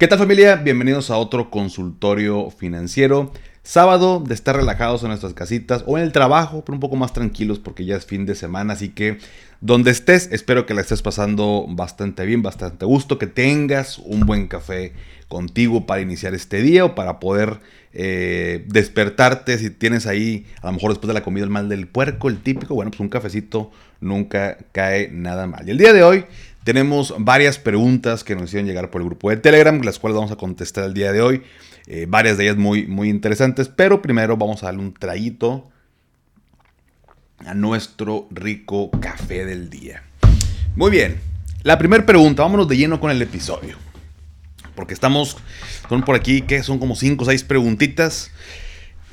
¿Qué tal familia? Bienvenidos a otro consultorio financiero. Sábado de estar relajados en nuestras casitas o en el trabajo, pero un poco más tranquilos porque ya es fin de semana. Así que donde estés, espero que la estés pasando bastante bien, bastante gusto, que tengas un buen café contigo para iniciar este día o para poder eh, despertarte. Si tienes ahí, a lo mejor después de la comida, el mal del puerco, el típico, bueno, pues un cafecito nunca cae nada mal. Y el día de hoy tenemos varias preguntas que nos hicieron llegar por el grupo de Telegram, las cuales vamos a contestar el día de hoy. Eh, varias de ellas muy, muy interesantes, pero primero vamos a darle un traguito a nuestro rico café del día. Muy bien, la primera pregunta, vámonos de lleno con el episodio. Porque estamos, son por aquí que son como 5 o 6 preguntitas.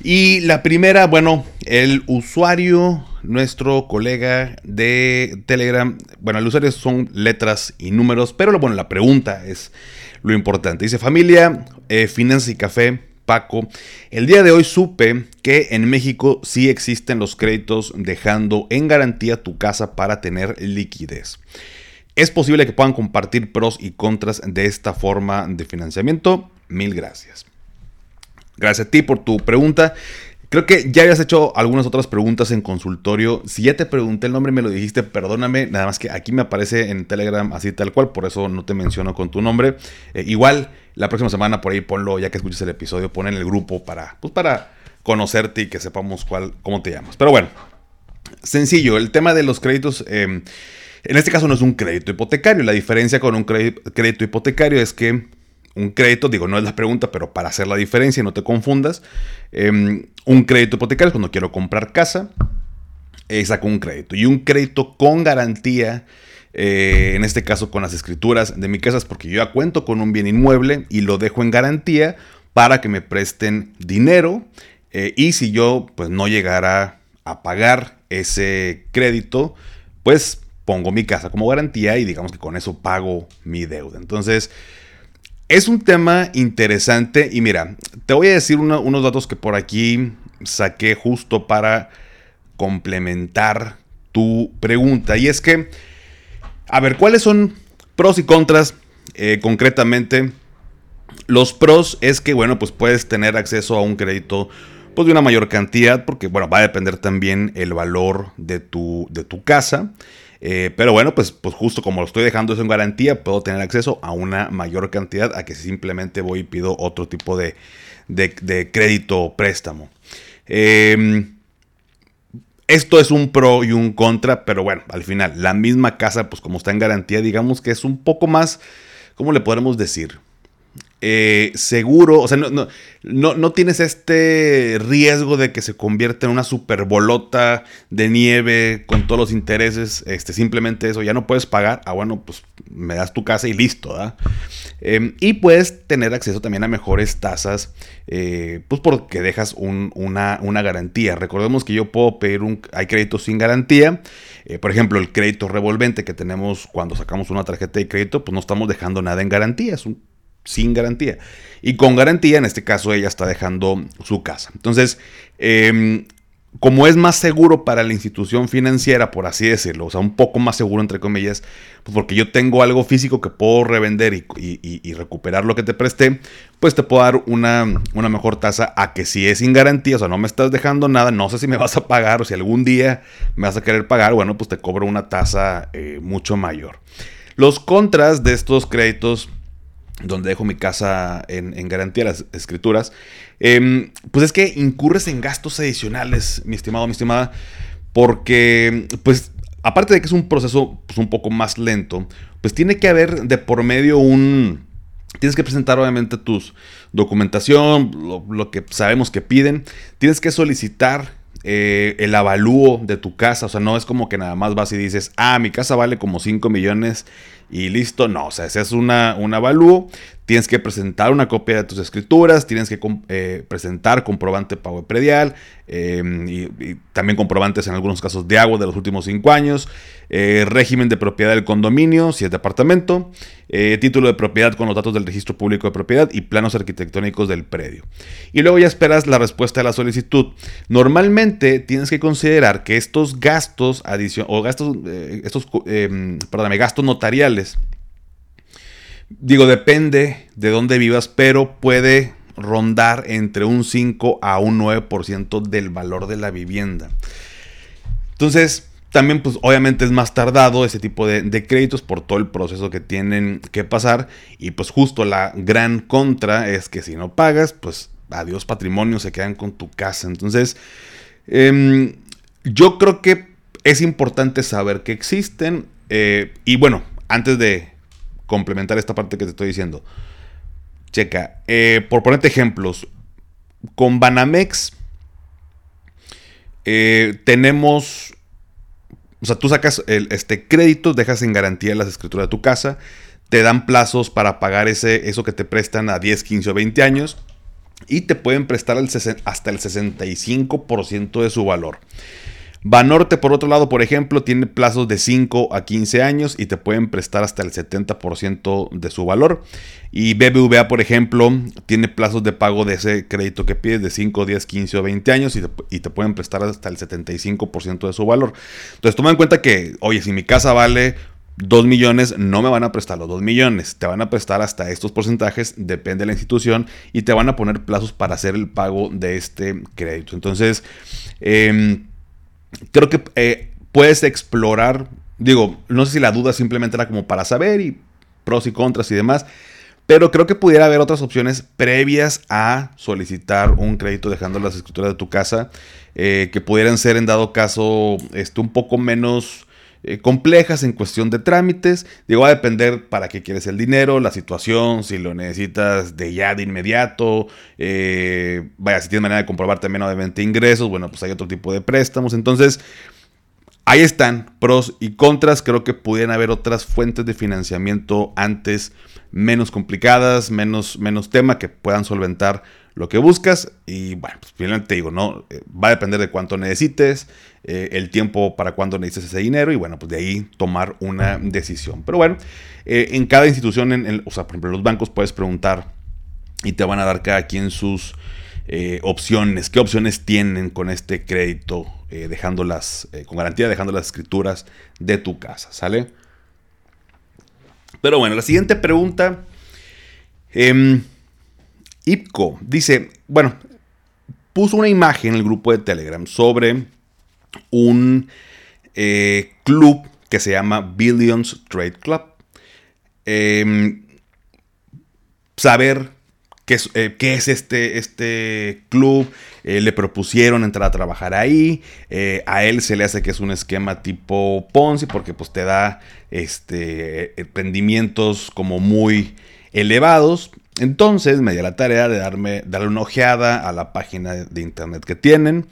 Y la primera, bueno, el usuario, nuestro colega de Telegram, bueno, el usuario son letras y números, pero bueno, la pregunta es lo importante. Dice familia, eh, y café, Paco. El día de hoy supe que en México sí existen los créditos dejando en garantía tu casa para tener liquidez. ¿Es posible que puedan compartir pros y contras de esta forma de financiamiento? Mil gracias. Gracias a ti por tu pregunta. Creo que ya habías hecho algunas otras preguntas en consultorio. Si ya te pregunté el nombre y me lo dijiste, perdóname. Nada más que aquí me aparece en Telegram así tal cual, por eso no te menciono con tu nombre. Eh, igual, la próxima semana por ahí ponlo, ya que escuches el episodio, pon en el grupo para, pues para conocerte y que sepamos cuál, cómo te llamas. Pero bueno, sencillo, el tema de los créditos. Em, en este caso no es un crédito hipotecario. La diferencia con un crédito hipotecario es que un crédito, digo, no es la pregunta, pero para hacer la diferencia, no te confundas, em, un crédito hipotecario es cuando quiero comprar casa, eh, saco un crédito. Y un crédito con garantía, eh, en este caso con las escrituras de mi casa, es porque yo ya cuento con un bien inmueble y lo dejo en garantía para que me presten dinero. Eh, y si yo pues no llegara a pagar ese crédito, pues pongo mi casa como garantía y digamos que con eso pago mi deuda. Entonces, es un tema interesante y mira, te voy a decir unos datos que por aquí saqué justo para complementar tu pregunta. Y es que, a ver, ¿cuáles son pros y contras eh, concretamente? Los pros es que, bueno, pues puedes tener acceso a un crédito pues, de una mayor cantidad, porque, bueno, va a depender también el valor de tu, de tu casa. Eh, pero bueno, pues, pues justo como lo estoy dejando eso en garantía, puedo tener acceso a una mayor cantidad a que simplemente voy y pido otro tipo de, crédito o préstamo. Em, esto es un pro y un contra, pero bueno, al final, la misma casa, pues como está en garantía, digamos que es un poco más, ¿cómo le podemos decir? Eh, seguro, o sea, no, no, no, tienes este riesgo de que se convierta en una super bolota de nieve con todos los intereses, este, simplemente eso, ya no puedes pagar, ah bueno, pues me das tu casa y listo, ¿verdad? Em, y puedes tener acceso también a mejores tasas, eh, pues porque dejas una, una, garantía. Recordemos que yo puedo pedir un, hay créditos sin garantía, eh, por ejemplo, el crédito revolvente que tenemos cuando sacamos una tarjeta de crédito, pues no estamos dejando nada en garantía, es un sin garantía. Y con garantía, en este caso, ella está dejando su casa. Entonces, em, como es más seguro para la institución financiera, por así decirlo, o sea, un poco más seguro entre comillas, pues porque yo tengo algo físico que puedo revender y, recuperar lo que te presté, pues te puedo dar una, mejor tasa a que si es sin garantía, o sea, no me estás dejando nada, no sé si me vas a pagar o si algún día me vas a querer pagar, bueno, pues te cobro una tasa eh, mucho mayor. Los contras de estos créditos donde dejo mi casa en, garantía las escrituras, em, pues es que incurres en gastos adicionales, mi estimado, mi estimada, porque, pues, aparte de que es un proceso pues, un poco más lento, pues tiene que haber de por medio un... Tienes que presentar obviamente tus documentación, lo, que sabemos que piden. Tienes que solicitar eh, el avalúo de tu casa. O sea, no es como que nada más vas y dices, ah, mi casa vale como 5 millones y listo. No, o sea, ese es una, un avalúo. Tienes que presentar una copia de tus escrituras, tienes que eh, presentar comprobante de pago de predial em, y, también comprobantes en algunos casos de agua de los últimos cinco años, eh, régimen de propiedad del condominio, si es departamento, eh, título de propiedad con los datos del registro público de propiedad y planos arquitectónicos del predio. Y luego ya esperas la respuesta a la solicitud. Normalmente tienes que considerar que estos gastos adicionales o gastos, estos, em, perdóname, gastos notariales, Digo, depende de dónde vivas, pero puede rondar entre un 5 a un 9% del valor de la vivienda. Entonces, también, pues obviamente es más tardado ese tipo de, créditos por todo el proceso que tienen que pasar. Y pues justo la gran contra es que si no pagas, pues adiós patrimonio, se quedan con tu casa. Entonces, em, yo creo que es importante saber que existen. Eh, y bueno, antes de complementar esta parte que te estoy diciendo, checa, eh, por ponerte ejemplos, con Banamex eh, tenemos o sea, tú sacas el, este crédito, dejas en garantía las escrituras de tu casa, te dan plazos para pagar ese, eso que te prestan a 10, 15 o 20 años y te pueden prestar hasta el 65% de su valor. Banorte, por otro lado, por ejemplo, tiene plazos de 5 a 15 años y te pueden prestar hasta el 70% de su valor. Y BBVA, por ejemplo, tiene plazos de pago de ese crédito que pides de 5, 10, 15 o 20 años y te, pueden prestar hasta el 75% de su valor. Entonces, toma en cuenta que, oye, si mi casa vale 2 millones, no me van a prestar los 2 millones, te van a prestar hasta estos porcentajes, depende de la institución, y te van a poner plazos para hacer el pago de este crédito. Entonces, eh, creo que eh, puedes explorar, digo, no sé si la duda simplemente era como para saber y pros y contras y demás, pero creo que pudiera haber otras opciones previas a solicitar un crédito dejando las escrituras de tu casa, eh, que pudieran ser en dado caso este, un poco menos... Eh, complejas en cuestión de trámites. Digo, va a depender para qué quieres el dinero, la situación, si lo necesitas de ya de inmediato. Eh, vaya, si tienes manera de comprobar también obviamente ingresos, bueno, pues hay otro tipo de préstamos. Entonces, ahí están pros y contras. Creo que pudieran haber otras fuentes de financiamiento antes menos complicadas, menos, menos tema que puedan solventar lo que buscas. Y bueno, pues finalmente te digo, ¿no? Eh, va a depender de cuánto necesites, eh, el tiempo para cuándo necesites ese dinero y bueno, pues de ahí tomar una decisión. Pero bueno, eh, en cada institución, en, o sea, por ejemplo, los bancos puedes preguntar y te van a dar cada quien sus opciones, qué opciones tienen con este crédito, dejándolas, con garantía dejando las escrituras de tu casa, ¿sale? Pero bueno, la siguiente pregunta. Eh, IPCO dice, bueno, puso una imagen en el grupo de Telegram sobre un eh, club que se llama Billions Trade Club. Em, saber qué es, eh, es, este, este club. Eh, le propusieron entrar a trabajar ahí. a él se le hace que es un esquema tipo Ponzi porque pues te da este, rendimientos como muy elevados. Entonces me di la tarea de darme, darle una ojeada a la página de internet que tienen.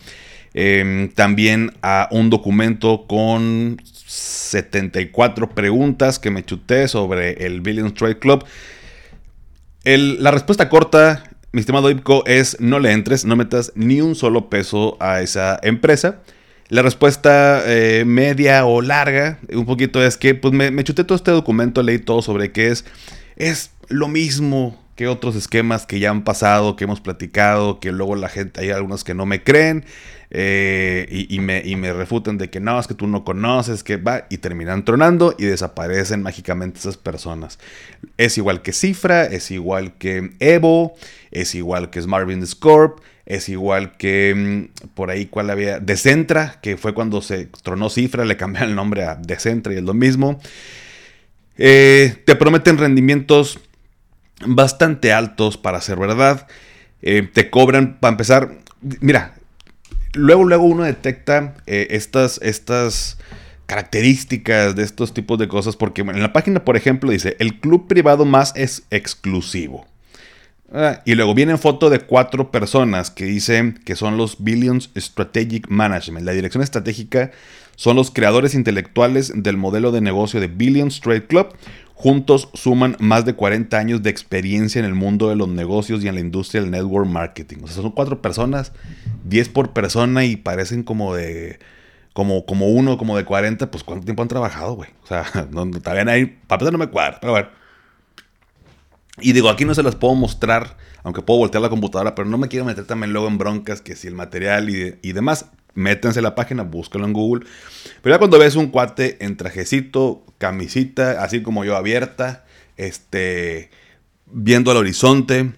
Em, también a un documento con 74 preguntas que me chuté sobre el Billions Trade Club. la respuesta corta, mi estimado IPCO, es no le entres, no metas ni un solo peso a esa empresa. La respuesta eh, media o larga, un poquito, es que pues me, me chuté todo este documento, leí todo sobre qué es. Es lo mismo que otros esquemas que ya han pasado, que hemos platicado, que luego la gente, hay algunos que no me creen eh, y, me, y, refutan de que no, es que tú no conoces, que va, y terminan tronando y desaparecen mágicamente esas personas. Es igual que Cifra, es igual que Evo, es igual que Smartbin Scorp, es igual que mm, por ahí cuál había, Decentra, que fue cuando se tronó Cifra, le cambiaron el nombre a Decentra y es lo mismo. Eh, te prometen rendimientos bastante altos para ser verdad. Eh, te cobran, para empezar, mira, luego, luego uno detecta eh, estas, estas características de estos tipos de cosas, porque en la página, por ejemplo, dice, el club privado más es exclusivo. Ah, y luego viene foto de cuatro personas que dicen que son los Billions Strategic Management. La dirección estratégica son los creadores intelectuales del modelo de negocio de Billions Trade Club, Juntos suman más de 40 años de experiencia en el mundo de los negocios y en la industria del network marketing. O sea, son cuatro personas, 10 por persona y parecen como de como, como uno, como de 40, pues ¿cuánto tiempo han trabajado, güey? O sea, no, todavía ahí, para no me cuadra, pero bueno. Y digo, aquí no se las puedo mostrar, aunque puedo voltear la computadora, pero no me quiero meter también luego en broncas, que si el material y demás métanse la página, búscalo en Google. Pero ya cuando ves un cuate en trajecito, camisita, así como yo abierta, este, viendo al horizonte,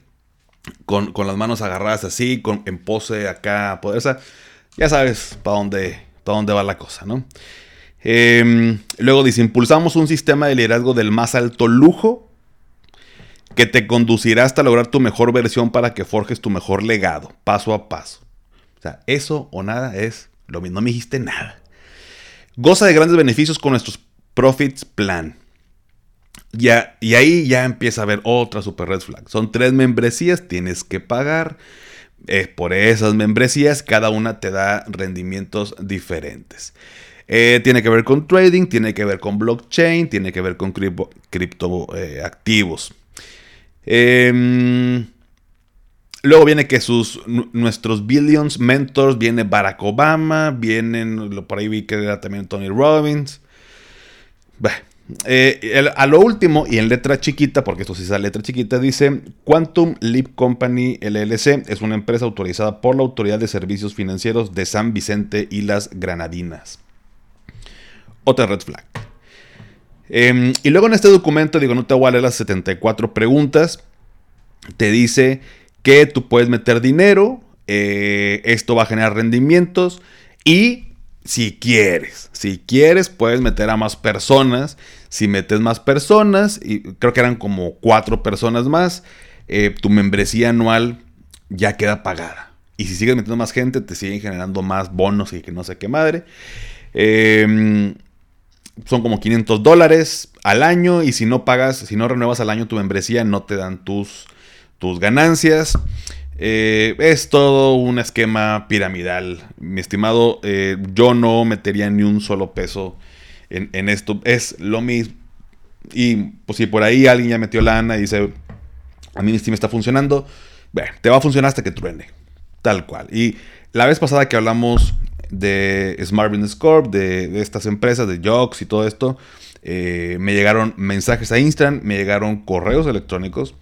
con, las manos agarradas así, con, en pose acá poderosa. Ya sabes para dónde, dónde va la cosa, ¿no? Em, luego dice, impulsamos un sistema de liderazgo del más alto lujo que te conducirá hasta lograr tu mejor versión para que forjes tu mejor legado, paso a paso. O sea, eso o nada es lo mismo. No me dijiste nada. Goza de grandes beneficios con nuestros Profits Plan. Ya, y ahí ya empieza a haber otra super red flag. Son tres membresías, tienes que pagar. Eh, por esas membresías, cada una te da rendimientos diferentes. Eh, tiene que ver con trading, tiene que ver con blockchain, tiene que ver con criptoactivos. Eh, em, luego viene que sus, nuestros billions mentors, viene Barack Obama, vienen, por ahí vi que era también Tony Robbins. Eh, a lo último, y en letra chiquita, porque esto sí es la letra chiquita, dice Quantum Leap Company LLC es una empresa autorizada por la Autoridad de Servicios Financieros de San Vicente y las Granadinas. Otra red flag. Em, y luego en este documento, digo, no te voy a leer las 74 preguntas, te dice que tú puedes meter dinero, eh, esto va a generar rendimientos y si quieres, si quieres, puedes meter a más personas. Si metes más personas, y creo que eran como cuatro personas más, eh, tu membresía anual ya queda pagada. Y si sigues metiendo más gente, te siguen generando más bonos y que no sé qué madre. Em, son como 500 dólares al año y si no pagas, si no renuevas al año tu membresía, no te dan tus, tus ganancias. Eh, es todo un esquema piramidal. Mi estimado, eh, yo no metería ni un solo peso en, esto. Es lo mismo. Y pues si por ahí alguien ya metió lana y dice, a mí mi Steam está funcionando, te va a funcionar hasta que truene. Tal cual. Y la vez pasada que hablamos de Smart Business Corp, de, estas empresas, de Jocks y todo esto, eh, me llegaron mensajes a Instagram, me llegaron correos electrónicos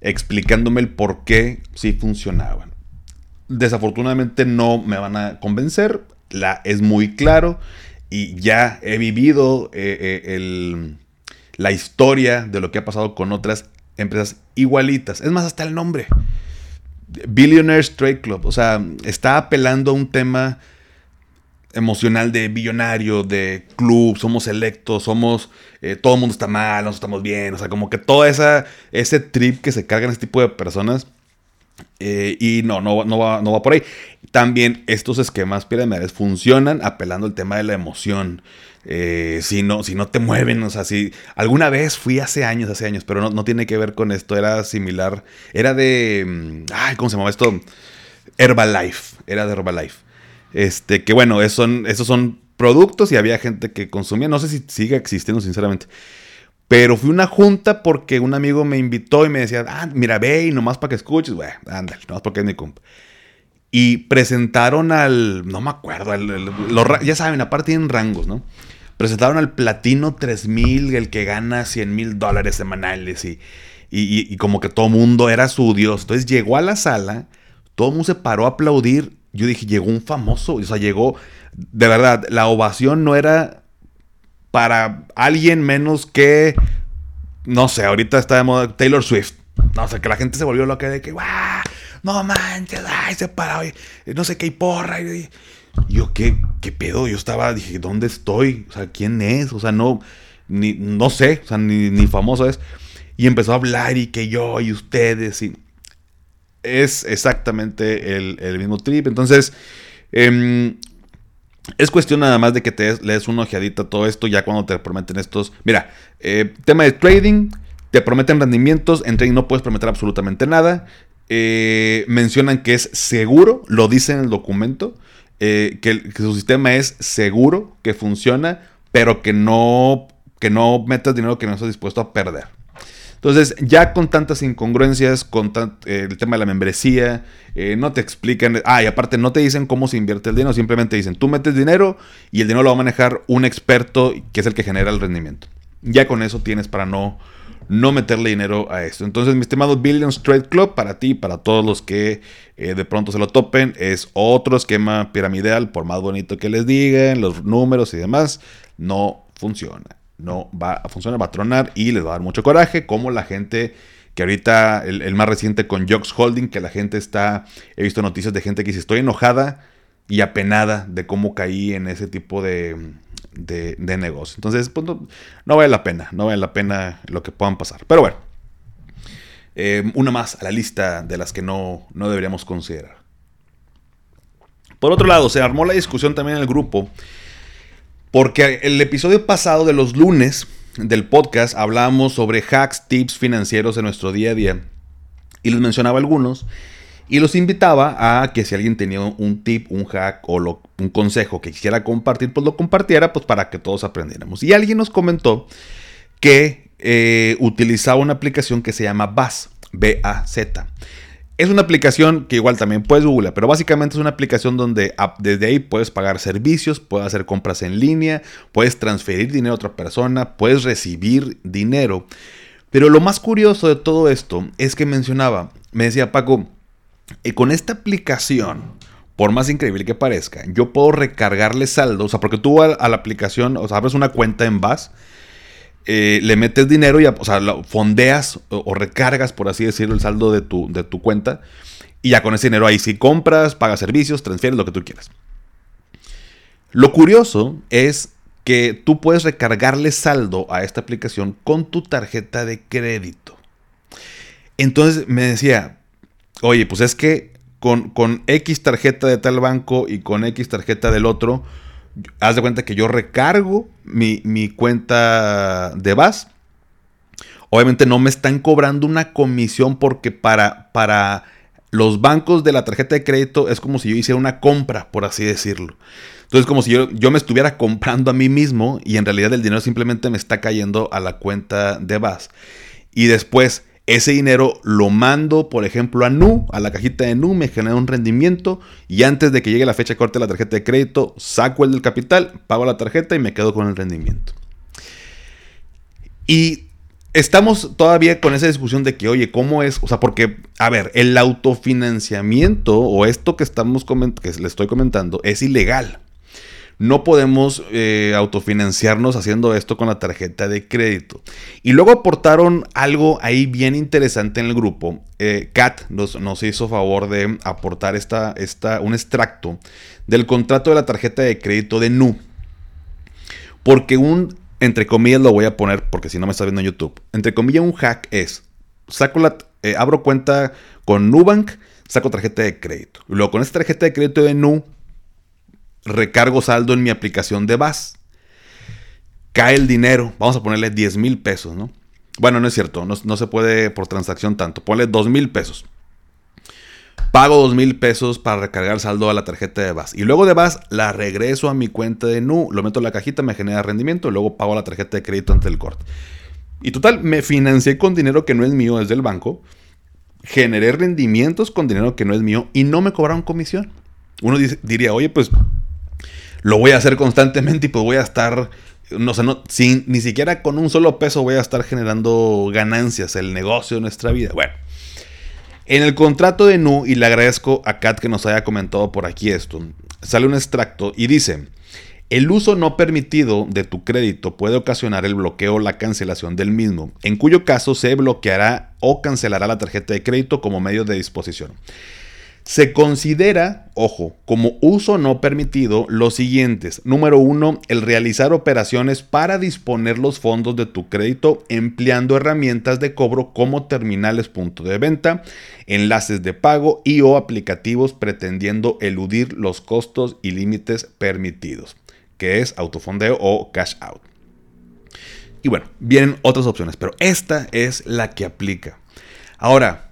explicándome el por qué sí funcionaban. Desafortunadamente no me van a convencer, la, es muy claro y ya he vivido eh, eh, la historia de lo que ha pasado con otras empresas igualitas. Es más, hasta el nombre. Billionaires Trade Club. O sea, está apelando a un tema emocional de billonario, de club, somos electos, somos, eh, todo el mundo está mal, nosotros estamos bien, o sea, como que todo esa, ese trip que se carga en este tipo de personas. Eh, y no, no, no, va, no va por ahí. También estos esquemas piramidales funcionan apelando al tema de la emoción. Eh, si, no, si no te mueven, o sea, si alguna vez fui hace años, hace años, pero no, no tiene que ver con esto, era similar, era de, mm, ay, ¿cómo se llamaba esto? Herbalife, era de Herbalife. Este, que bueno, esos son, esos son productos y había gente que consumía. No sé si sigue existiendo, sinceramente. Pero fui una junta porque un amigo me invitó y me decía, ah, mira, ve y nomás para que escuches, güey, ándale, nomás porque es mi compa. Y presentaron al, no me acuerdo, ya saben, aparte tienen rangos, ¿no? Presentaron al Platino 3000, el que gana 100 mil dólares semanales y, y, como que todo mundo era su dios. Entonces llegó a la sala, todo mundo se paró a aplaudir yo dije, llegó un famoso, o sea, llegó, de verdad, la ovación no era para alguien menos que, no sé, ahorita está de moda Taylor Swift. No sé, que la gente se volvió loca de que. No manches, ay, se paró, no sé qué, y porra. Y, yo, ¿qué, ¿qué pedo? Yo estaba, dije, ¿dónde estoy? O sea, ¿quién es? O sea, no, ni, no sé, o sea, ni, ni famoso es. Y empezó a hablar y que yo y ustedes y es exactamente el, mismo trip. Entonces, em, es cuestión nada más de que te lees una ojeadita a todo esto ya cuando te prometen estos. Mira, eh, tema de trading, te prometen rendimientos, en trading no puedes prometer absolutamente nada. Eh, mencionan que es seguro, lo dice en el documento, eh, que, que, su sistema es seguro, que funciona, pero que no, que no metas dinero que no estás dispuesto a perder. Entonces, ya con tantas incongruencias, con el tema de la membresía, eh, no te explican, ah, y aparte no te dicen cómo se invierte el dinero, simplemente dicen, tú metes dinero y el dinero lo va a manejar un experto que es el que genera el rendimiento. Ya con eso tienes para no, no meterle dinero a esto. Entonces, mi estimado Billions Trade Club, para ti, para todos los que eh, de pronto se lo topen, es otro esquema piramidal, por más bonito que les digan, los números y demás, no funciona. No va a funcionar, va a tronar y les va a dar mucho coraje, como la gente que ahorita, el, más reciente con Jocks Holding, que la gente está, he visto noticias de gente que dice, estoy enojada y apenada de cómo caí en ese tipo de, de, negocio. Entonces, pues, no, vale la pena, no vale la pena lo que puedan pasar. Pero bueno, eh, una más a la lista de las que no, no deberíamos considerar. Por otro lado, se armó la discusión también en el grupo, porque el episodio pasado de los lunes del podcast hablábamos sobre hacks, tips financieros en nuestro día a día. Y les mencionaba algunos. Y los invitaba a que si alguien tenía un tip, un hack o un consejo que quisiera compartir, pues lo compartiera pues para que todos aprendiéramos. Y alguien nos comentó que eh, utilizaba una aplicación que se llama BAZ, B-A-Z. Es una aplicación que igual también puedes googlear, pero básicamente es una aplicación donde desde ahí puedes pagar servicios, puedes hacer compras en línea, puedes transferir dinero a otra persona, puedes recibir dinero. Pero lo más curioso de todo esto es que mencionaba, me decía Paco, y con esta aplicación, por más increíble que parezca, yo puedo recargarle saldo, o sea, porque tú a, la aplicación, o sea, abres una cuenta en BAS, eh, le metes dinero y, fondeas o, recargas, por así decirlo, el saldo de tu, de tu cuenta. Y ya con ese dinero ahí sí compras, pagas servicios, transfieres lo que tú quieras. Lo curioso es que tú puedes recargarle saldo a esta aplicación con tu tarjeta de crédito. Entonces me decía, oye, pues es que con, con X tarjeta de tal banco y con X tarjeta del otro, haz de cuenta que yo recargo mi, cuenta de VAS. Obviamente no me están cobrando una comisión porque para, para los bancos de la tarjeta de crédito es como si yo hiciera una compra, por así decirlo. Entonces, como si yo, yo, me estuviera comprando a mí mismo y en realidad el dinero simplemente me está cayendo a la cuenta de VAS. Y después, ese dinero lo mando, por ejemplo, a NU, a la cajita de NU, me genera un rendimiento y antes de que llegue la fecha de corte de la tarjeta de crédito, saco el del capital, pago la tarjeta y me quedo con el rendimiento. Y estamos todavía con esa discusión de que, oye, ¿cómo es? O sea, porque, a ver, el autofinanciamiento o esto que estamos que le estoy comentando es ilegal. No podemos eh, autofinanciarnos haciendo esto con la tarjeta de crédito. Y luego aportaron algo ahí bien interesante en el grupo. Eh, Kat nos, hizo favor de aportar esta, esta, un extracto del contrato de la tarjeta de crédito de NU. Porque un, entre comillas lo voy a poner porque si no me está viendo en YouTube. Entre comillas un hack es, saco la, eh, abro cuenta con Nubank, saco tarjeta de crédito. Luego con esta tarjeta de crédito de NU recargo saldo en mi aplicación de VAS. Cae el dinero, vamos a ponerle 10 mil pesos, ¿no? Bueno, no es cierto, no, se puede por transacción tanto. Ponle 2 mil pesos. Pago 2 mil pesos para recargar saldo a la tarjeta de VAS. Y luego de VAS la regreso a mi cuenta de NU, lo meto en la cajita, me genera rendimiento, luego pago la tarjeta de crédito ante el corte. Y total, me financié con dinero que no es mío, es del banco. Generé rendimientos con dinero que no es mío y no me cobraron comisión. Uno diría, oye, pues lo voy a hacer constantemente y pues voy a estar, no sé, no, sin, ni siquiera con un solo peso voy a estar generando ganancias, el negocio de nuestra vida. Bueno, en el contrato de Nu, y le agradezco a Kat que nos haya comentado por aquí esto, sale un extracto y dice, el uso no permitido de tu crédito puede ocasionar el bloqueo o la cancelación del mismo, en cuyo caso se bloqueará o cancelará la tarjeta de crédito como medio de disposición. Se considera, ojo, como uso no permitido los siguientes. Número uno, el realizar operaciones para disponer los fondos de tu crédito empleando herramientas de cobro como terminales punto de venta, enlaces de pago y o aplicativos pretendiendo eludir los costos y límites permitidos, que es autofondeo o cash out. Y bueno, vienen otras opciones, pero esta es la que aplica. Ahora,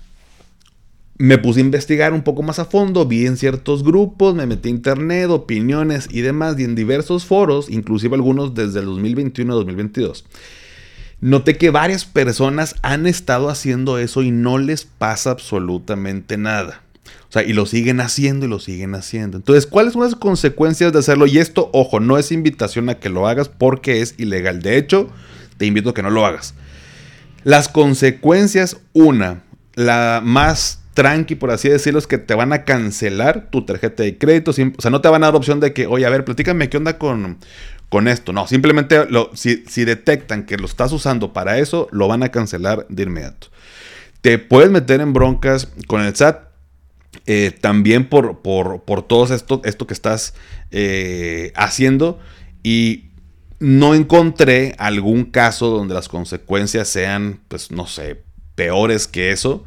me puse a investigar un poco más a fondo, vi en ciertos grupos, me metí a internet, opiniones y demás, y en diversos foros, inclusive algunos desde el 2021 a 2022. Noté que varias personas han estado haciendo eso y no les pasa absolutamente nada. O sea, y lo siguen haciendo y lo siguen haciendo. Entonces, ¿cuáles son las consecuencias de hacerlo? Y esto, ojo, no es invitación a que lo hagas porque es ilegal. De hecho, te invito a que no lo hagas. Las consecuencias, una, la más tranqui, por así decirlo, es que te van a cancelar tu tarjeta de crédito. O sea, no te van a dar opción de que, oye, a ver, platícame qué onda con, con esto. No, simplemente si, si, detectan que lo estás usando para eso, lo van a cancelar de inmediato. Te puedes meter en broncas con el SAT. Eh, también por, por, por, todo esto, esto que estás eh, haciendo. Y no encontré algún caso donde las consecuencias sean, pues no sé, peores que eso.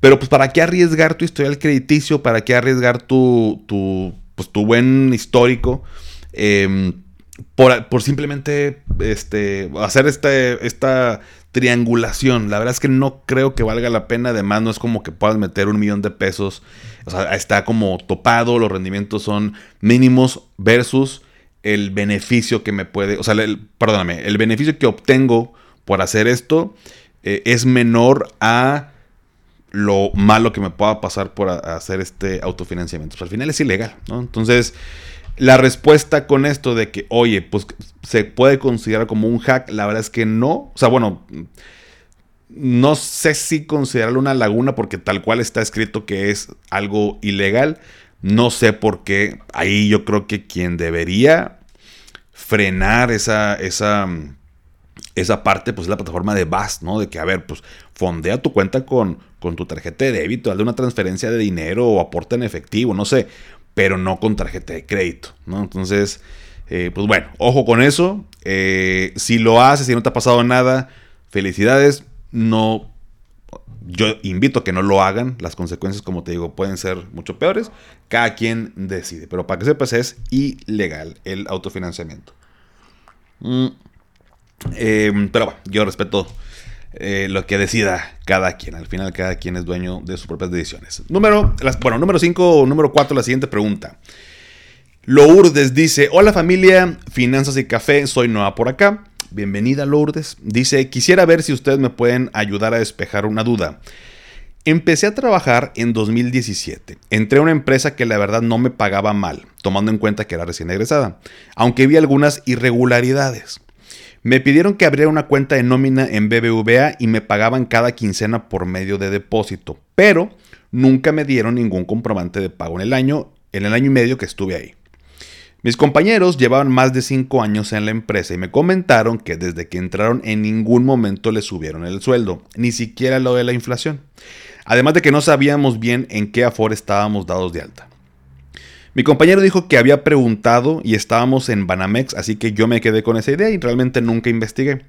Pero pues para qué arriesgar tu historial crediticio, para qué arriesgar tu, tu, pues, tu buen histórico. Em, por, simplemente este, hacer este, esta triangulación. La verdad es que no creo que valga la pena. Además, no es como que puedas meter un millón de pesos. O sea, está como topado, los rendimientos son mínimos versus el beneficio que me puede, o sea, perdóname, el beneficio que obtengo por hacer esto eh, es menor a lo malo que me pueda pasar por hacer este autofinanciamiento. Al final es ilegal, ¿no? Entonces, la respuesta con esto de que, oye, pues se puede considerar como un hack, la verdad es que no. O sea, bueno, no sé si considerarlo una laguna porque tal cual está escrito que es algo ilegal. No sé por qué. Ahí yo creo que quien debería frenar esa, esa, esa parte, pues es la plataforma de BAS, ¿no? De que, a ver, pues fondea tu cuenta con, con tu tarjeta de débito, hazle una transferencia de dinero o aporta en efectivo, no sé, pero no con tarjeta de crédito, ¿no? Entonces, eh, pues bueno, ojo con eso. Eh, si lo haces y no te ha pasado nada, felicidades. No yo invito a que no lo hagan. Las consecuencias, como te digo, pueden ser mucho peores. Cada quien decide. Pero para que sepas, es ilegal el autofinanciamiento. Mm. Em, pero bueno, yo respeto eh, lo que decida cada quien. Al final, cada quien es dueño de sus propias decisiones. Número, bueno, número 5 o número 4, la siguiente pregunta. Lourdes dice: Hola familia, finanzas y café, soy Noah por acá. Bienvenida Lourdes. Dice, quisiera ver si ustedes me pueden ayudar a despejar una duda. Empecé a trabajar en 2017. Entré a una empresa que la verdad no me pagaba mal, tomando en cuenta que era recién egresada, aunque vi algunas irregularidades. Me pidieron que abriera una cuenta de nómina en BBVA y me pagaban cada quincena por medio de depósito, pero nunca me dieron ningún comprobante de pago en el año, en el año y medio que estuve ahí. Mis compañeros llevaban más de 5 años en la empresa y me comentaron que desde que entraron en ningún momento les subieron el sueldo, ni siquiera lo de la inflación. Además de que no sabíamos bien en qué aforo estábamos dados de alta. Mi compañero dijo que había preguntado y estábamos en Banamex, así que yo me quedé con esa idea y realmente nunca investigué.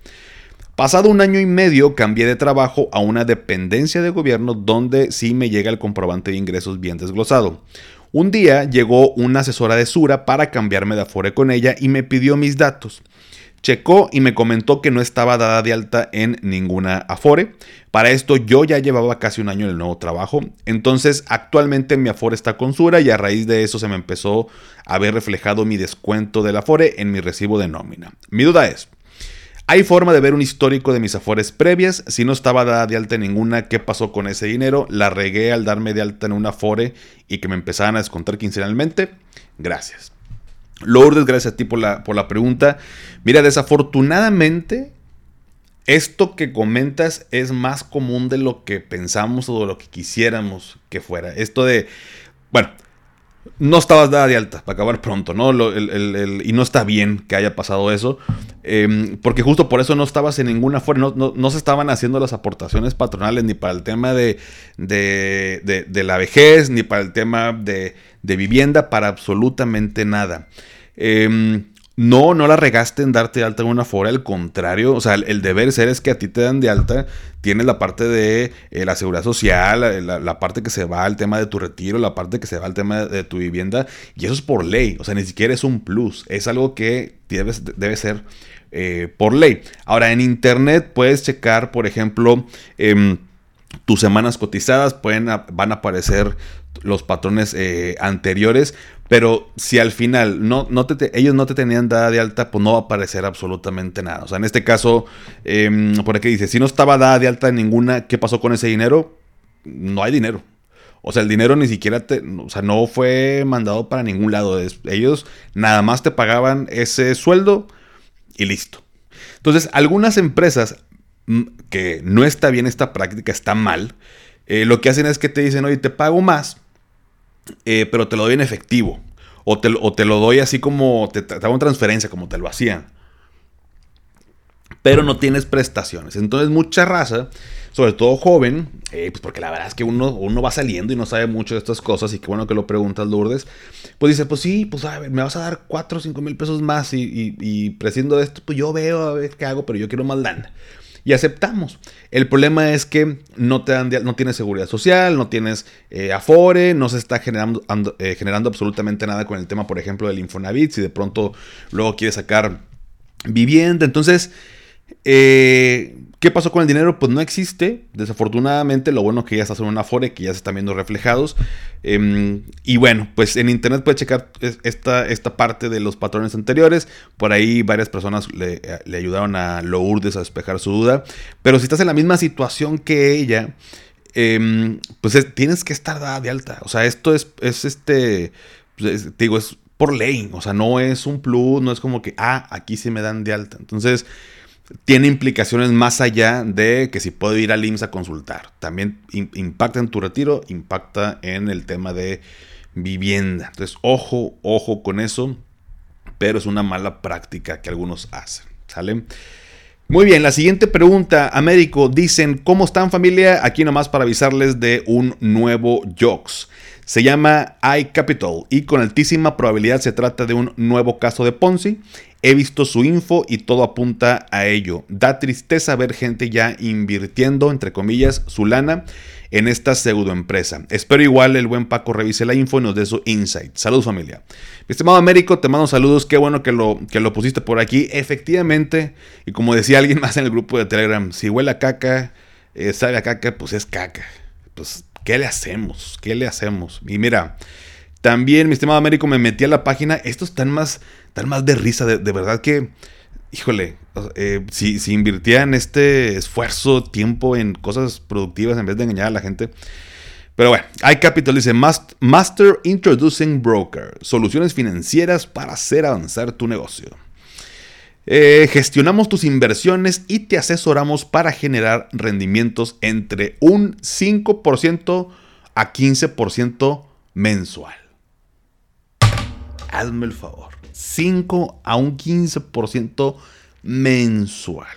Pasado un año y medio cambié de trabajo a una dependencia de gobierno donde sí me llega el comprobante de ingresos bien desglosado. Un día llegó una asesora de Sura para cambiarme de Afore con ella y me pidió mis datos. Checó y me comentó que no estaba dada de alta en ninguna Afore. Para esto yo ya llevaba casi un año en el nuevo trabajo. Entonces actualmente mi Afore está con Sura y a raíz de eso se me empezó a ver reflejado mi descuento del Afore en mi recibo de nómina. Mi duda es, hay forma de ver un histórico de mis afores previas. Si no estaba dada de alta en ninguna, ¿qué pasó con ese dinero? La regué al darme de alta en una afore y que me empezaran a descontar quincenalmente. Gracias. Lourdes, gracias a ti por la, por la pregunta. Mira, desafortunadamente, esto que comentas es más común de lo que pensamos o de lo que quisiéramos que fuera. Esto de, bueno, no estabas dada de alta, para acabar pronto, ¿no? y no está bien que haya pasado eso, em, porque justo por eso no estabas en ninguna forma, no, se estaban haciendo las aportaciones patronales ni para el tema de, de, la vejez, ni para el tema de, vivienda, para absolutamente nada. Eh, no, no la regaste en darte alta en una fora, al contrario, o sea, el, deber ser es que a ti te dan de alta, tienes la parte de eh, la seguridad social, la, parte que se va al tema de tu retiro, la parte que se va al tema de, tu vivienda, y eso es por ley, o sea, ni siquiera es un plus, es algo que debe ser eh, por ley. Ahora, en internet puedes checar, por ejemplo, em, tus semanas cotizadas, pueden, van a aparecer los patrones eh, anteriores, pero si al final no, no te, ellos no te tenían dada de alta, pues no va a aparecer absolutamente nada. O sea, en este caso, em, por aquí dice, si no estaba dada de alta ninguna, ¿qué pasó con ese dinero? No hay dinero. O sea, el dinero ni siquiera te, o sea, no fue mandado para ningún lado. Ellos nada más te pagaban ese sueldo y listo. Entonces, algunas empresas que no está bien esta práctica, está mal, eh, lo que hacen es que te dicen, oye, te pago más, eh, pero te lo doy en efectivo. o te, o te lo doy así como, te, te hago una transferencia como te lo hacían. Pero no tienes prestaciones. Entonces mucha raza, sobre todo joven, eh, pues porque la verdad es que uno, uno va saliendo y no sabe mucho de estas cosas y qué bueno que lo preguntas Lourdes, pues dice, pues sí, pues a ver, me vas a dar 4 o 5 mil pesos más y, y, de esto, pues yo veo a ver qué hago, pero yo quiero más lana y aceptamos. El problema es que no, te dan, no tienes seguridad social, no tienes eh, afore, no se está generando, eh, generando absolutamente nada con el tema, por ejemplo, del Infonavit, si de pronto luego quieres sacar vivienda. Entonces, eh, ¿Qué pasó con el dinero? Pues no existe. Desafortunadamente, lo bueno que ya está en una Afore, que ya se están viendo reflejados. Em, y bueno, pues en internet puedes checar esta, esta parte de los patrones anteriores. Por ahí varias personas le, ayudaron a Lourdes a despejar su duda. Pero si estás en la misma situación que ella, em, pues tienes que estar dada de alta. O sea, esto es, es este, pues, te digo, es por ley. O sea, no es un plus, no es como que, ah, aquí sí me dan de alta. Entonces tiene implicaciones más allá de que si puedo ir al IMSS a consultar. También impacta en tu retiro, impacta en el tema de vivienda. Entonces, ojo, ojo con eso, pero es una mala práctica que algunos hacen. ¿Sale? Muy bien, la siguiente pregunta, Américo, dicen, ¿cómo están familia? Aquí nomás para avisarles de un nuevo Jokes. Se llama iCapital y con altísima probabilidad se trata de un nuevo caso de Ponzi. He visto su info y todo apunta a ello. Da tristeza ver gente ya invirtiendo, entre comillas, su lana en esta pseudoempresa. Espero igual el buen Paco revise la info y nos dé su insight. Saludos familia. Mi estimado Américo, te mando saludos. Qué bueno que lo, que lo pusiste por aquí. Efectivamente, y como decía alguien más en el grupo de Telegram, si huele a caca, eh, sabe a caca, pues es caca. Pues, ¿qué le hacemos? ¿Qué le hacemos? Y mira, también, mi estimado Américo, me metí a la página. Estos están más, están más de risa. De, verdad que, híjole, eh, si, si este esfuerzo, tiempo en cosas productivas en vez de engañar a la gente. Pero bueno, iCapital dice Master Introducing Broker, soluciones financieras para hacer avanzar tu negocio. Eh, gestionamos tus inversiones y te asesoramos para generar rendimientos entre un 5% a 15% mensual hazme el favor. 5 a un 15% mensual.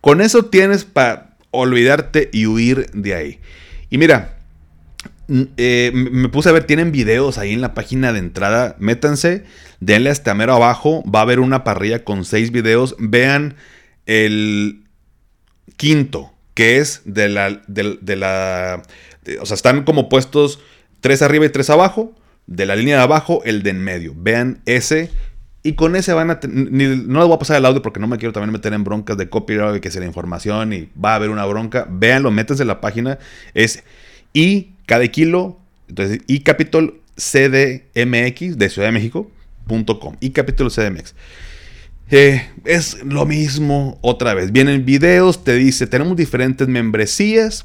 Con eso tienes para olvidarte y huir de ahí. Y mira, eh, me puse a ver, tienen videos ahí en la página de entrada. Métanse, denle hasta mero abajo. Va a haber una parrilla con 6 videos. Vean el quinto, que es de la. De, la o sea, están como puestos 3 arriba y 3 abajo de la línea de abajo, el de en medio. Vean ese. Y con ese van a... no les voy a pasar el audio porque no me quiero también meter en broncas de copyright que sea la información y va a haber una bronca. Véanlo, métanse en la página. Es I cada kilo. Entonces, I Capital CDMX de Ciudad de México.com. I Capital CDMX. Eh, es lo mismo otra vez. Vienen videos, te dice, tenemos diferentes membresías.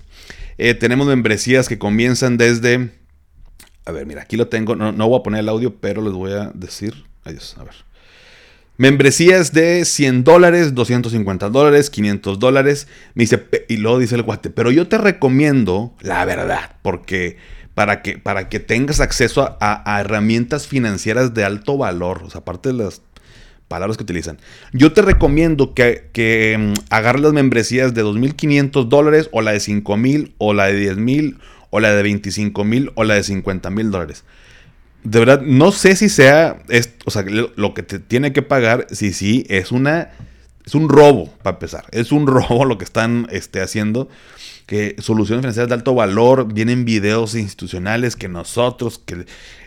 Eh, tenemos membresías que comienzan desde a ver, mira, aquí lo tengo. No, voy a poner el audio, pero les voy a decir. Adiós, a ver. Membresías de 100 dólares, 250 dólares, 500 dólares. Me dice, y luego dice el guate, pero yo te recomiendo la verdad, porque para que, para que tengas acceso a, herramientas financieras de alto valor, o sea, aparte de las palabras que utilizan, yo te recomiendo que, que mm, agarres las membresías de 2.500 dólares o la de 5.000 o la de 10.000 o la de 25 mil o la de 50 mil dólares. De verdad, no sé si sea, o sea, lo que te tiene que pagar, si sí, es una, es un robo, para empezar. Es un robo lo que están este, haciendo. Que soluciones financieras de alto valor, vienen videos institucionales que nosotros, que,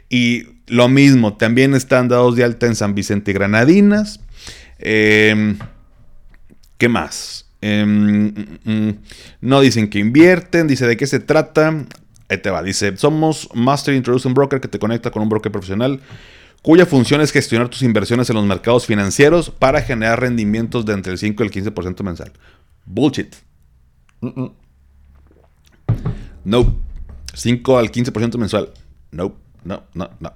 y lo mismo, también están dados de alta en San Vicente y Granadinas. Em, ¿Qué más? Em, mm, mm, no dicen que invierten, dice de qué se trata. Ahí te va, dice, somos Master Introducing Broker que te conecta con un broker profesional cuya función es gestionar tus inversiones en los mercados financieros para generar rendimientos de entre el 5 y el 15% mensual. Bullshit. No. 5 al 15% mensual. No, no, no, no.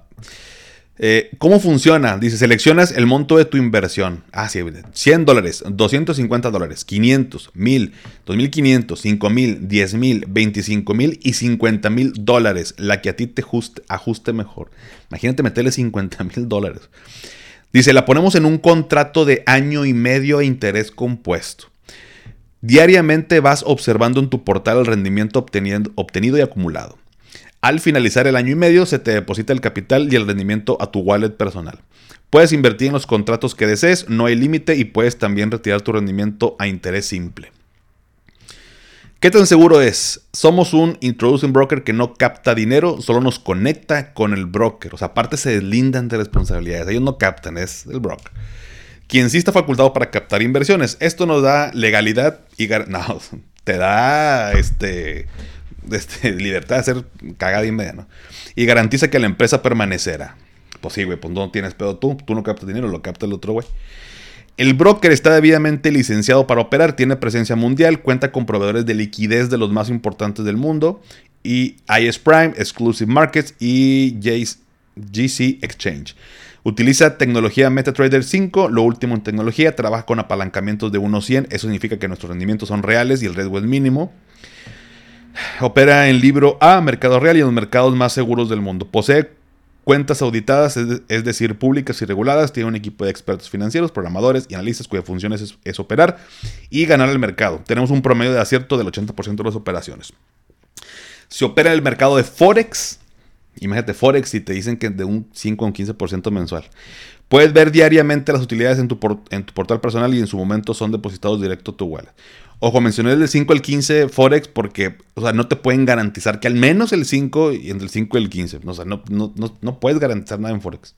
Eh, ¿Cómo funciona? Dice, seleccionas el monto de tu inversión. Ah, sí, 100 dólares, 250 dólares, 500, 1000, 2500, 5000, 10000, 25000 y 50 mil dólares. La que a ti te ajuste, ajuste mejor. Imagínate meterle 50 mil dólares. Dice, la ponemos en un contrato de año y medio a interés compuesto. Diariamente vas observando en tu portal el rendimiento obtenido y acumulado. Al finalizar el año y medio se te deposita el capital y el rendimiento a tu wallet personal. Puedes invertir en los contratos que desees, no hay límite y puedes también retirar tu rendimiento a interés simple. ¿Qué tan seguro es? Somos un introducing broker que no capta dinero, solo nos conecta con el broker. O sea, aparte se deslindan de responsabilidades. Ellos no captan, es el broker. Quien sí está facultado para captar inversiones. Esto nos da legalidad y... No, te da este este, libertad de hacer cagada y media, ¿no? Y garantiza que la empresa permanecerá. Pues sí, güey, pues no tienes pedo tú, tú no captas dinero, lo capta el otro, güey. El broker está debidamente licenciado para operar, tiene presencia mundial, cuenta con proveedores de liquidez de los más importantes del mundo, y IS Prime, Exclusive Markets y GC Exchange. Utiliza tecnología MetaTrader 5, lo último en tecnología, trabaja con apalancamientos de 1 a 100, eso significa que nuestros rendimientos son reales y el riesgo es mínimo. Opera en libro A, mercado real y en los mercados más seguros del mundo. Posee cuentas auditadas, es, decir, públicas y reguladas. Tiene un equipo de expertos financieros, programadores y analistas cuya función es, operar y ganar el mercado. Tenemos un promedio de acierto del 80% de las operaciones. Si opera en el mercado de Forex, imagínate Forex y te dicen que de un 5 a un 15% mensual. Puedes ver diariamente las utilidades en tu, portal personal y en su momento son depositados directo a tu wallet. Ojo, mencioné del 5 al 15 Forex porque, o sea, no te pueden garantizar que al menos el 5 y entre el 5 y el 15. O sea, no, no, puedes garantizar nada en Forex.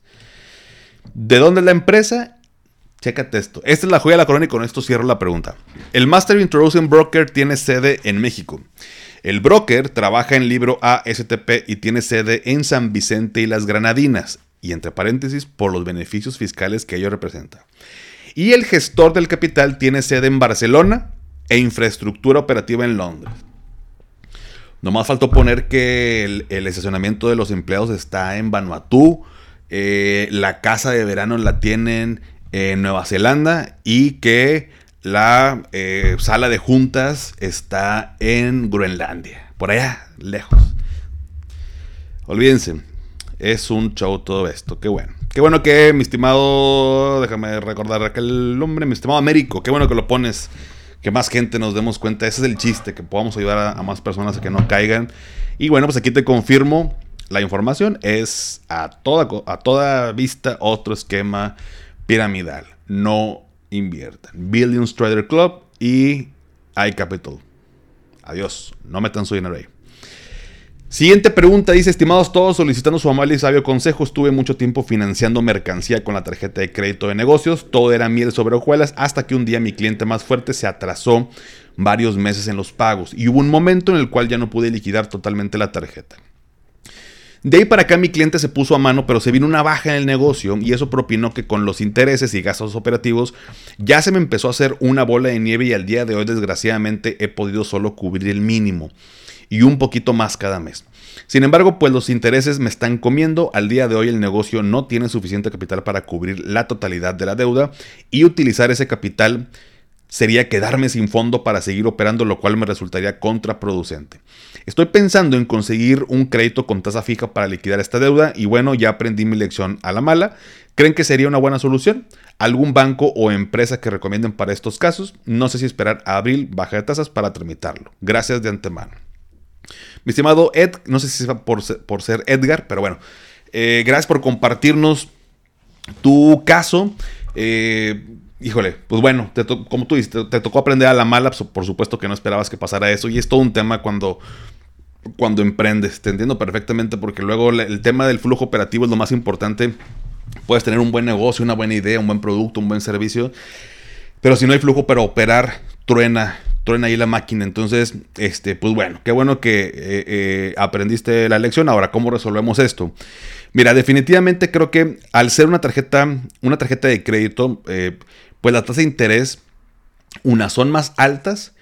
¿De dónde es la empresa? Chécate esto. Esta es la joya de la corona y con esto cierro la pregunta. El Master Introducing Broker tiene sede en México. El broker trabaja en libro ASTP y tiene sede en San Vicente y las Granadinas. Y entre paréntesis, por los beneficios fiscales que ello representa. Y el gestor del capital tiene sede en Barcelona, e infraestructura operativa en Londres. Nomás faltó poner que el, estacionamiento de los empleados está en Vanuatu, eh, la casa de verano la tienen en Nueva Zelanda y que la eh, sala de juntas está en Groenlandia, por allá, lejos. Olvídense, es un show todo esto, qué bueno. Qué bueno que mi estimado, déjame recordar aquel nombre, mi estimado Américo, qué bueno que lo pones que más gente nos demos cuenta. Ese es el chiste, que podamos ayudar a, más personas a que no caigan. Y bueno, pues aquí te confirmo la información. Es a toda, a toda vista otro esquema piramidal. No inviertan. Billions Trader Club y iCapital. Adiós. No metan su dinero ahí. Siguiente pregunta, dice, estimados todos, solicitando su amable y sabio consejo, estuve mucho tiempo financiando mercancía con la tarjeta de crédito de negocios, todo era miel sobre hojuelas, hasta que un día mi cliente más fuerte se atrasó varios meses en los pagos y hubo un momento en el cual ya no pude liquidar totalmente la tarjeta. De ahí para acá mi cliente se puso a mano, pero se vino una baja en el negocio y eso propinó que con los intereses y gastos operativos ya se me empezó a hacer una bola de nieve y al día de hoy desgraciadamente he podido solo cubrir el mínimo y un poquito más cada mes. Sin embargo, pues los intereses me están comiendo. Al día de hoy el negocio no tiene suficiente capital para cubrir la totalidad de la deuda y utilizar ese capital sería quedarme sin fondo para seguir operando, lo cual me resultaría contraproducente. Estoy pensando en conseguir un crédito con tasa fija para liquidar esta deuda y bueno, ya aprendí mi lección a la mala. ¿Creen que sería una buena solución? ¿Algún banco o empresa que recomienden para estos casos? No sé si esperar a abril baja de tasas para tramitarlo. Gracias de antemano. Mi estimado Ed, no sé si es por, por ser Edgar, pero bueno, eh, gracias por compartirnos tu caso. Eh, híjole, pues bueno, como tú dices, te, tocó aprender a la mala, pues, por supuesto que no esperabas que pasara eso, y es todo un tema cuando, cuando emprendes, te entiendo perfectamente, porque luego el tema del flujo operativo es lo más importante. Puedes tener un buen negocio, una buena idea, un buen producto, un buen servicio, pero si no hay flujo para operar, truena, truena ahí la máquina. Entonces, este, pues bueno, qué bueno que eh, eh, aprendiste la lección. Ahora, ¿cómo resolvemos esto? Mira, definitivamente creo que al ser una tarjeta, una tarjeta de crédito, eh, pues la tasa de interés, unas son más altas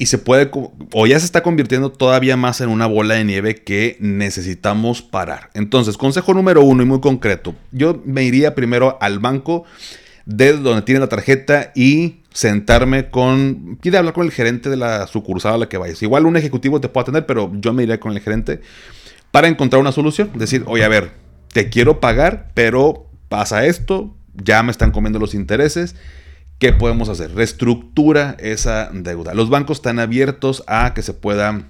y se puede, o ya se está convirtiendo todavía más en una bola de nieve que necesitamos parar. Entonces, consejo número uno y muy concreto, yo me iría primero al banco de donde tiene la tarjeta y sentarme con, pide hablar con el gerente de la sucursal a la que vayas. Igual un ejecutivo te puede atender, pero yo me iría con el gerente para encontrar una solución. Decir, oye, a ver, te quiero pagar, pero pasa esto, ya me están comiendo los intereses ¿Qué podemos hacer? Reestructura esa deuda. Los bancos están abiertos a que se pueda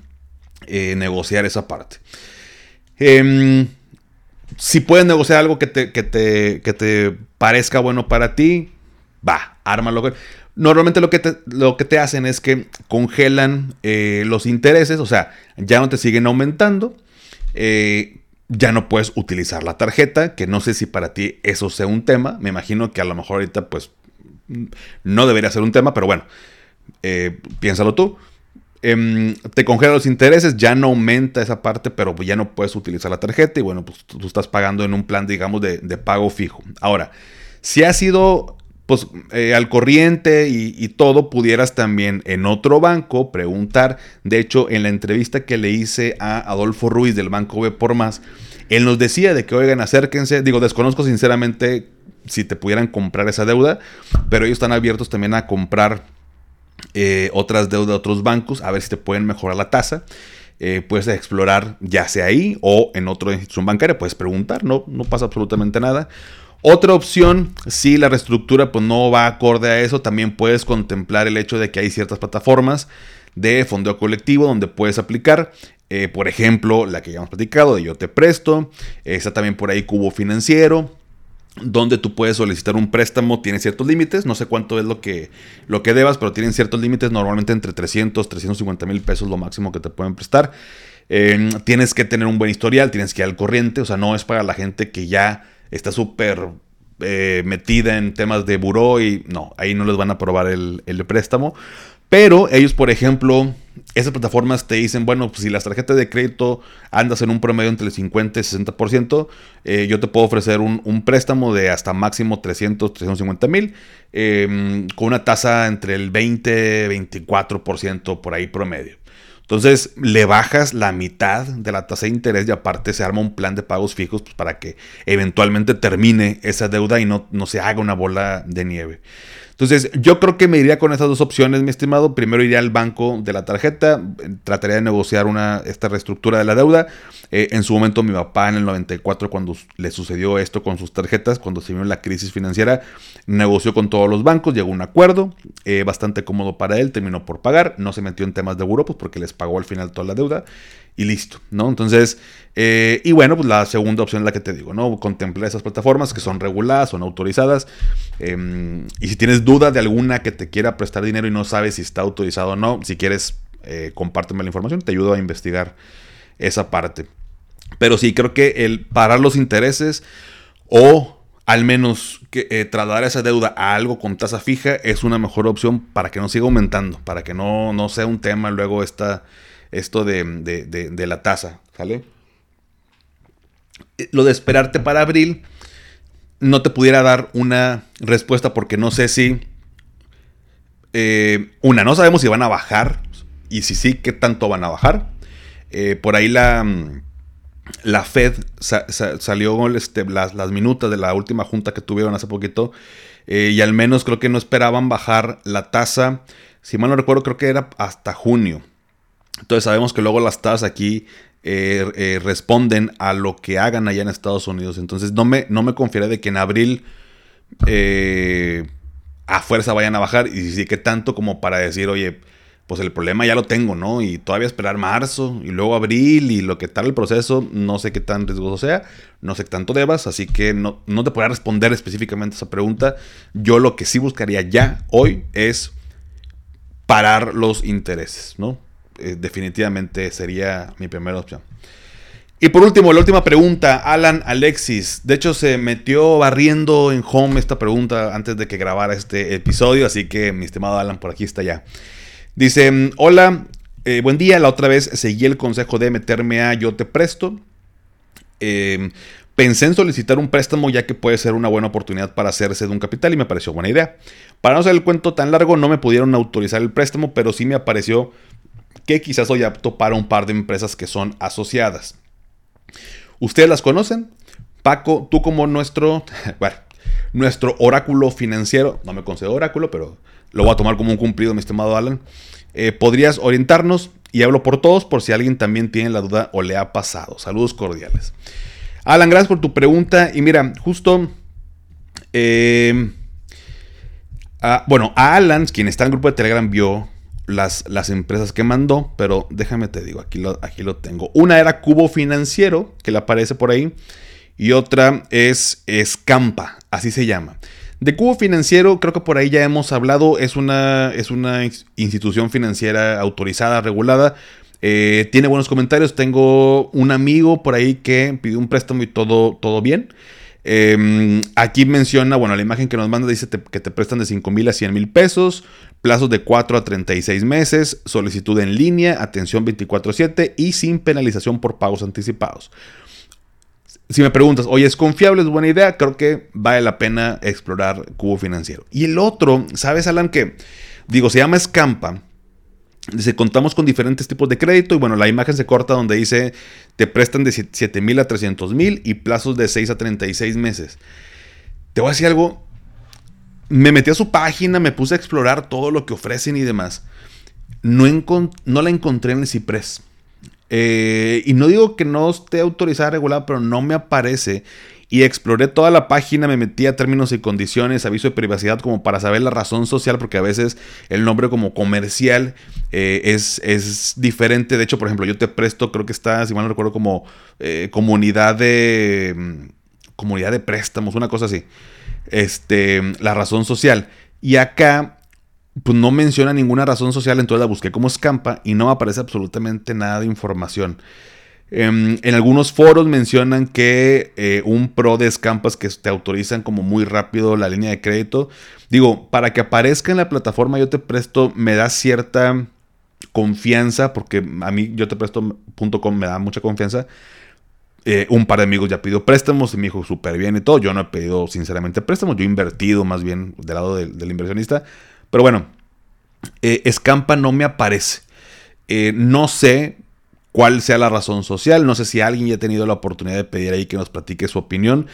eh, negociar esa parte. Em, si pueden negociar algo que te, que te, que te parezca bueno para ti, va, ármalo. Normalmente lo que, te, lo que te hacen es que congelan eh, los intereses, o sea, ya no te siguen aumentando. Eh, ya no puedes utilizar la tarjeta, que no sé si para ti eso sea un tema. Me imagino que a lo mejor ahorita pues no debería ser un tema, pero bueno, eh, piénsalo tú. Em, te congela los intereses, ya no aumenta esa parte, pero ya no puedes utilizar la tarjeta y bueno, pues tú estás pagando en un plan, digamos, de, pago fijo. Ahora, si has sido pues eh, al corriente y, y, todo, pudieras también en otro banco preguntar. De hecho, en la entrevista que le hice a Adolfo Ruiz del Banco B por Más, él nos decía de que, oigan, acérquense. Digo, desconozco sinceramente si te pudieran comprar esa deuda, pero ellos están abiertos también a comprar eh, otras deudas de otros bancos, a ver si te pueden mejorar la tasa. Eh, puedes explorar ya sea ahí o en otra institución bancaria, puedes preguntar, no, no pasa absolutamente nada. Otra opción, si la reestructura pues, no va acorde a eso, también puedes contemplar el hecho de que hay ciertas plataformas de fondeo colectivo donde puedes aplicar. Eh, por ejemplo, la que ya hemos platicado de Yo Te Presto. Está también por ahí Cubo Financiero donde tú puedes solicitar un préstamo, tiene ciertos límites, no sé cuánto es lo que, lo que debas, pero tienen ciertos límites, normalmente entre 300, 350 mil pesos lo máximo que te pueden prestar. Em, tienes que tener un buen historial, tienes que ir al corriente, o sea, no es para la gente que ya está súper eh, metida en temas de buró y no, ahí no les van a aprobar el, el préstamo. Pero ellos, por ejemplo, esas plataformas te dicen, bueno, pues si las tarjetas de crédito andas en un promedio entre el 50 y 60%, eh, yo te puedo ofrecer un, préstamo de hasta máximo 300, 350 mil, em, con una tasa entre el 20 24% por ahí promedio. Entonces le bajas la mitad de la tasa de interés y aparte se arma un plan de pagos fijos pues, para que eventualmente termine esa deuda y no, no se haga una bola de nieve. Entonces, yo creo que me iría con estas dos opciones, mi estimado. Primero iría al banco de la tarjeta, trataría de negociar una, esta reestructura de la deuda. Eh, en su momento, mi papá en el 94, cuando le sucedió esto con sus tarjetas, cuando se vio la crisis financiera, negoció con todos los bancos, llegó a un acuerdo, eh, bastante cómodo para él, terminó por pagar, no se metió en temas de buró, pues porque les pagó al final toda la deuda y listo, ¿no? Entonces, eh, y bueno, pues la segunda opción es la que te digo, ¿no? Contemplar esas plataformas que son reguladas, son autorizadas. Em, y si tienes duda de alguna que te quiera prestar dinero y no sabes si está autorizado o no, si quieres, eh, compárteme la información, te ayudo a investigar esa parte. Pero sí, creo que el parar los intereses o al menos que, eh, trasladar esa deuda a algo con tasa fija es una mejor opción para que no siga aumentando, para que no, no sea un tema luego esta esto de, la tasa, ¿sale? Eh, lo de esperarte para abril no te pudiera dar una respuesta porque no sé si... Eh, una, no sabemos si van a bajar y si sí, qué tanto van a bajar. Eh, por ahí la, la Fed salió este, las, las, minutas de la última junta que tuvieron hace poquito y al menos creo que no esperaban bajar la tasa. Si mal no recuerdo, creo que era hasta junio. Entonces sabemos que luego las tasas aquí eh, eh, responden a lo que hagan allá en Estados Unidos. Entonces no me, no me confiaré de que en abril eh, a fuerza vayan a bajar. Y sí que tanto como para decir, oye, pues el problema ya lo tengo, ¿no? Y todavía esperar marzo y luego abril y lo que tal el proceso, no sé qué tan riesgoso sea, no sé qué tanto debas, así que no, no te podrá responder específicamente esa pregunta. Yo lo que sí buscaría ya hoy es parar los intereses, ¿no? Eh, definitivamente sería mi primera opción. Y por último, la última pregunta, Alan Alexis. De hecho, se metió barriendo en home esta pregunta antes de que grabara este episodio, así que mi estimado Alan, por aquí está ya. Dice, hola, eh, buen día, la otra vez seguí el consejo de meterme a Yo Te Presto. Em, Pensé en solicitar un préstamo ya que puede ser una buena oportunidad para hacerse de un capital y me pareció buena idea. Para no hacer el cuento tan largo, no me pudieron autorizar el préstamo, pero sí me apareció que quizás soy apto para un par de empresas que son asociadas. ¿Ustedes las conocen? Paco, tú como nuestro, bueno, nuestro oráculo financiero, no me concedo oráculo, pero lo voy a tomar como un cumplido, mi estimado Alan. Eh, ¿Podrías orientarnos? Y hablo por todos por si alguien también tiene la duda o le ha pasado. Saludos cordiales. Alan, gracias por tu pregunta. Y mira, justo. Eh, bueno, a Alan, quien está en el grupo de Telegram, vio las, las empresas que mandó, pero déjame te digo, aquí lo, aquí lo tengo. Una era Cubo Financiero, que le aparece por ahí, y otra es Escampa, así se llama. De Cubo Financiero, creo que por ahí ya hemos hablado, es una, es una institución financiera autorizada, regulada, eh, tiene buenos comentarios. Tengo un amigo por ahí que pidió un préstamo y todo, todo bien. Em, aquí menciona, bueno, la imagen que nos manda dice que te prestan de 5 mil a 100 mil pesos, plazos de 4 a 36 meses, solicitud en línea, atención 24/7 y sin penalización por pagos anticipados. Si me preguntas, oye, ¿es confiable? ¿Es buena idea? Creo que vale la pena explorar Cubo Financiero. Y el otro, ¿sabes, Alan? Que, digo, se llama Scampa Dice, contamos con diferentes tipos de crédito y bueno, la imagen se corta donde dice, te prestan de 7 mil a 300 mil y plazos de 6 a 36 meses. Te voy a decir algo, me metí a su página, me puse a explorar todo lo que ofrecen y demás. No, no la encontré en el Ciprés. Eh, y no digo que no esté autorizada, regulada, pero no me aparece y exploré toda la página, me metí a términos y condiciones, aviso de privacidad como para saber la razón social, porque a veces el nombre como comercial eh, es, es, diferente. De hecho, por ejemplo, yo te presto, creo que está, si mal no recuerdo, como eh, comunidad de... Mm, comunidad de préstamos, una cosa así. Este, la razón social. Y acá pues no menciona ninguna razón social, entonces la busqué como escampa y no aparece absolutamente nada de información. Em, en, algunos foros mencionan que eh, un pro de escampas que te autorizan como muy rápido la línea de crédito. Digo, para que aparezca en la plataforma yo te presto, me da cierta confianza, porque a mí yo te presto.com me da mucha confianza. Eh, un par de amigos ya pidió préstamos y me dijo súper bien y todo. Yo no he pedido sinceramente préstamos, yo he invertido más bien del lado del, inversionista. Pero bueno, eh, Escampa no me aparece. no sé cuál sea la razón social. No sé si alguien ya ha tenido la oportunidad de pedir ahí que nos platique su opinión.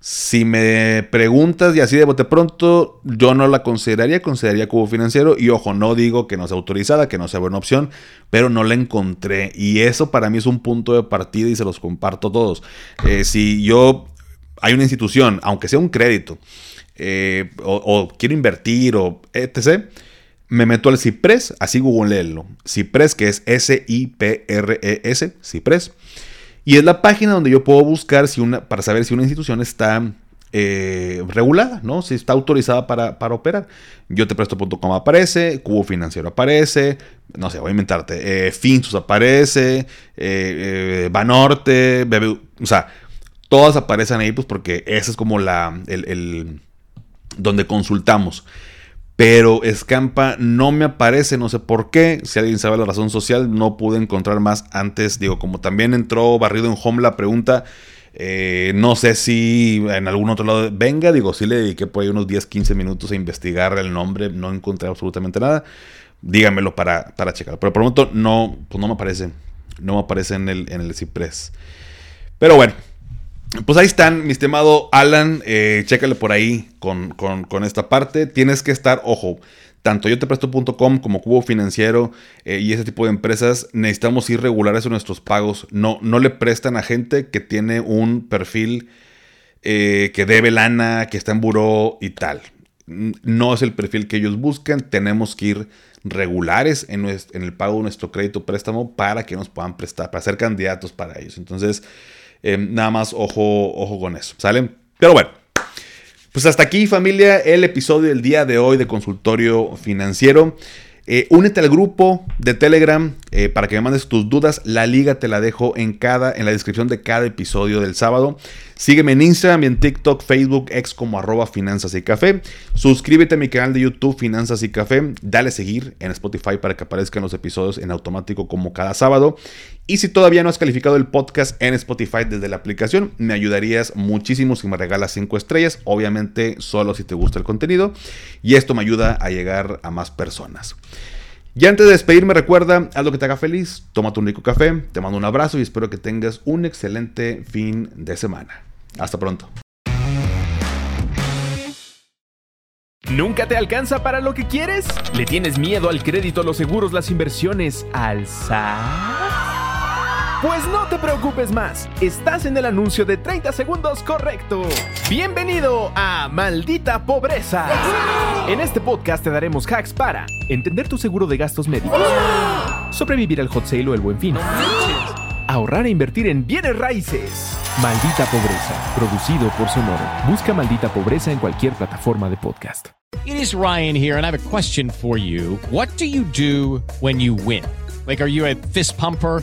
Si me preguntas y así de bote pronto, yo no la consideraría, consideraría cubo financiero. Y ojo, no digo que no sea autorizada, que no sea buena opción, pero no la encontré. Y eso para mí es un punto de partida y se los comparto todos. Eh, si yo, hay una institución, aunque sea un crédito, eh, o, quiero invertir o etc., me meto al Cipres, así googleenlo. Cipres, que es S-I-P-R-E-S, Cipres. Y es la página donde yo puedo buscar si una, para saber si una institución está eh, regulada, ¿no? Si está autorizada para, operar. Yo te presto.com aparece, Cubo Financiero aparece, no sé, voy a inventarte, eh, Finsus aparece, eh, Banorte, o sea, todas aparecen ahí, pues porque ese es como la, el donde consultamos. Pero Escampa no me aparece, no sé por qué. Si alguien sabe la razón social, no pude encontrar más antes. Digo, como también entró barrido en home la pregunta, eh, no sé si en algún otro lado venga. Digo, sí le dediqué por ahí unos 10, 15 minutos a investigar el nombre. No encontré absolutamente nada. Díganmelo para, para checar. Pero por el momento no, pues no me aparece. No me aparece en el, en el Ciprés. Pero bueno, pues ahí están, mi estimado Alan, eh, chécale por ahí con, esta parte. Tienes que estar, ojo, tanto yo te presto.com como Cubo Financiero eh, y ese tipo de empresas, necesitamos ir regulares en nuestros pagos. No, no le prestan a gente que tiene un perfil eh, que debe lana, que está en buró y tal. No es el perfil que ellos buscan. Tenemos que ir regulares en, en el pago de nuestro crédito préstamo para que nos puedan prestar, para ser candidatos para ellos. Entonces, Em, nada más ojo, ojo con eso, ¿sale? Pero bueno, pues hasta aquí familia el episodio del día de hoy de consultorio financiero. Eh, únete al grupo de Telegram eh, para que me mandes tus dudas. La liga te la dejo en, cada, en la descripción de cada episodio del sábado. Sígueme en Instagram y en TikTok, Facebook, ex como arroba finanzas y café. Suscríbete a mi canal de YouTube Finanzas y Café. Dale seguir en Spotify para que aparezcan los episodios en automático como cada sábado. Y si todavía no has calificado el podcast en Spotify desde la aplicación, me ayudarías muchísimo si me regalas 5 estrellas. Obviamente solo si te gusta el contenido. Y esto me ayuda a llegar a más personas. Y antes de despedirme, recuerda, haz lo que te haga feliz, tómate un rico café, te mando un abrazo y espero que tengas un excelente fin de semana. Hasta pronto. ¿Nunca te alcanza para lo que quieres? ¿Le tienes miedo al crédito, los seguros, las inversiones, al SAT? Pues no te preocupes más, estás en el anuncio de 30 segundos correcto. Bienvenido a Maldita Pobreza. En este podcast te daremos hacks para entender tu seguro de gastos médicos, sobrevivir al hot sale o el buen fin, ahorrar e invertir en bienes raíces. Maldita Pobreza, producido por Sonoro. Busca Maldita Pobreza en cualquier plataforma de podcast. It is Ryan here and I have a question for you. What do you do when you win? Like are you a fist pumper?